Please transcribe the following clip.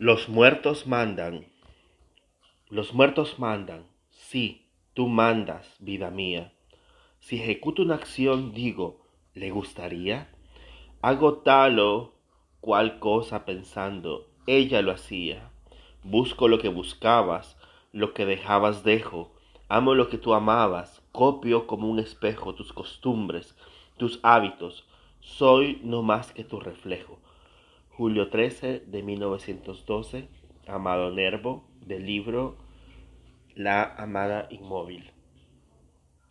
Los muertos mandan. Los muertos mandan. Sí, tú mandas, vida mía. Si ejecuto una acción, digo, ¿le gustaría? Hago tal o cual cosa pensando, ella lo hacía. Busco lo que buscabas, lo que dejabas dejo. Amo lo que tú amabas, copio como un espejo tus costumbres, tus hábitos. Soy no más que tu reflejo. Julio 13 de 1912, Amado Nervo, del libro La Amada Inmóvil.